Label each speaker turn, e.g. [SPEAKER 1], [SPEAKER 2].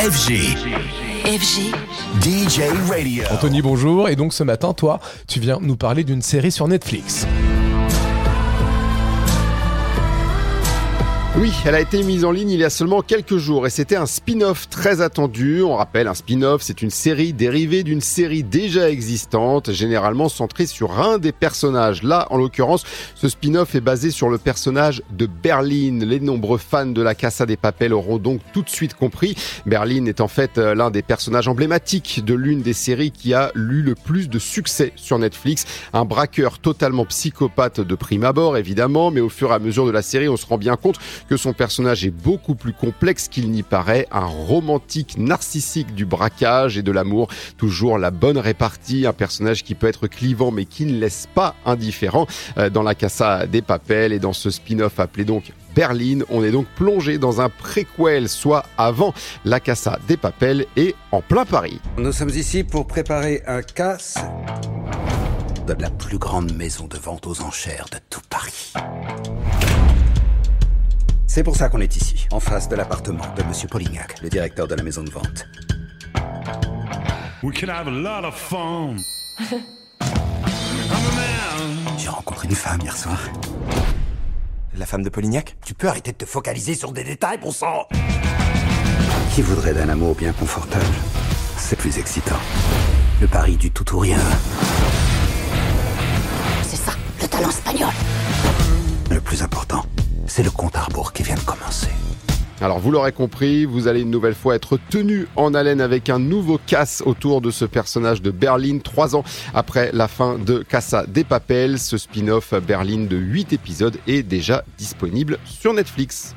[SPEAKER 1] FG.
[SPEAKER 2] FG.
[SPEAKER 1] DJ Radio.
[SPEAKER 3] Anthony, bonjour. Et donc ce matin, toi, tu viens nous parler d'une série sur Netflix.
[SPEAKER 4] Oui, elle a été mise en ligne il y a seulement quelques jours et c'était un spin-off très attendu. On rappelle, un spin-off, c'est une série dérivée d'une série déjà existante, généralement centrée sur un des personnages. Là, en l'occurrence, ce spin-off est basé sur le personnage de Berlin. Les nombreux fans de la Casa des Papels auront donc tout de suite compris. Berlin est en fait euh, l'un des personnages emblématiques de l'une des séries qui a eu le plus de succès sur Netflix. Un braqueur totalement psychopathe de prime abord, évidemment, mais au fur et à mesure de la série, on se rend bien compte que son personnage est beaucoup plus complexe qu'il n'y paraît, un romantique narcissique du braquage et de l'amour, toujours la bonne répartie, un personnage qui peut être clivant mais qui ne laisse pas indifférent euh, dans la Casa des Papels et dans ce spin-off appelé donc Berlin. On est donc plongé dans un préquel, soit avant la Casa des Papels et en plein Paris.
[SPEAKER 5] Nous sommes ici pour préparer un casse de la plus grande maison de vente aux enchères de tout Paris. C'est pour ça qu'on est ici, en face de l'appartement de Monsieur Polignac, le directeur de la maison de vente.
[SPEAKER 6] We can have a lot of fun.
[SPEAKER 5] J'ai rencontré une femme hier soir.
[SPEAKER 7] La femme de Polignac
[SPEAKER 5] Tu peux arrêter de te focaliser sur des détails, bon sang Qui voudrait d'un amour bien confortable? C'est plus excitant. Le pari du tout ou rien.
[SPEAKER 2] C'est ça, le talent espagnol.
[SPEAKER 5] Le plus important, c'est le compte à rebours qui vient de commencer.
[SPEAKER 4] Alors vous l'aurez compris, vous allez une nouvelle fois être tenu en haleine avec un nouveau casse autour de ce personnage de Berlin, trois ans après la fin de Casa des Papels. Ce spin-off Berlin de 8 épisodes est déjà disponible sur Netflix.